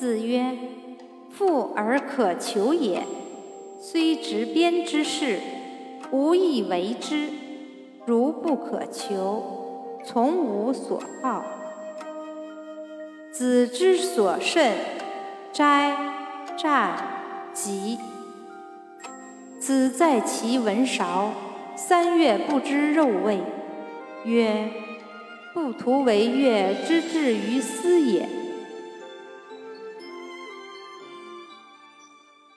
子曰：“富而可求也，虽执鞭之事，无以为之。如不可求，从无所好。”子之所慎，斋、战、疾。子在其文韶，三月不知肉味，曰：“不图为乐之至于斯也。”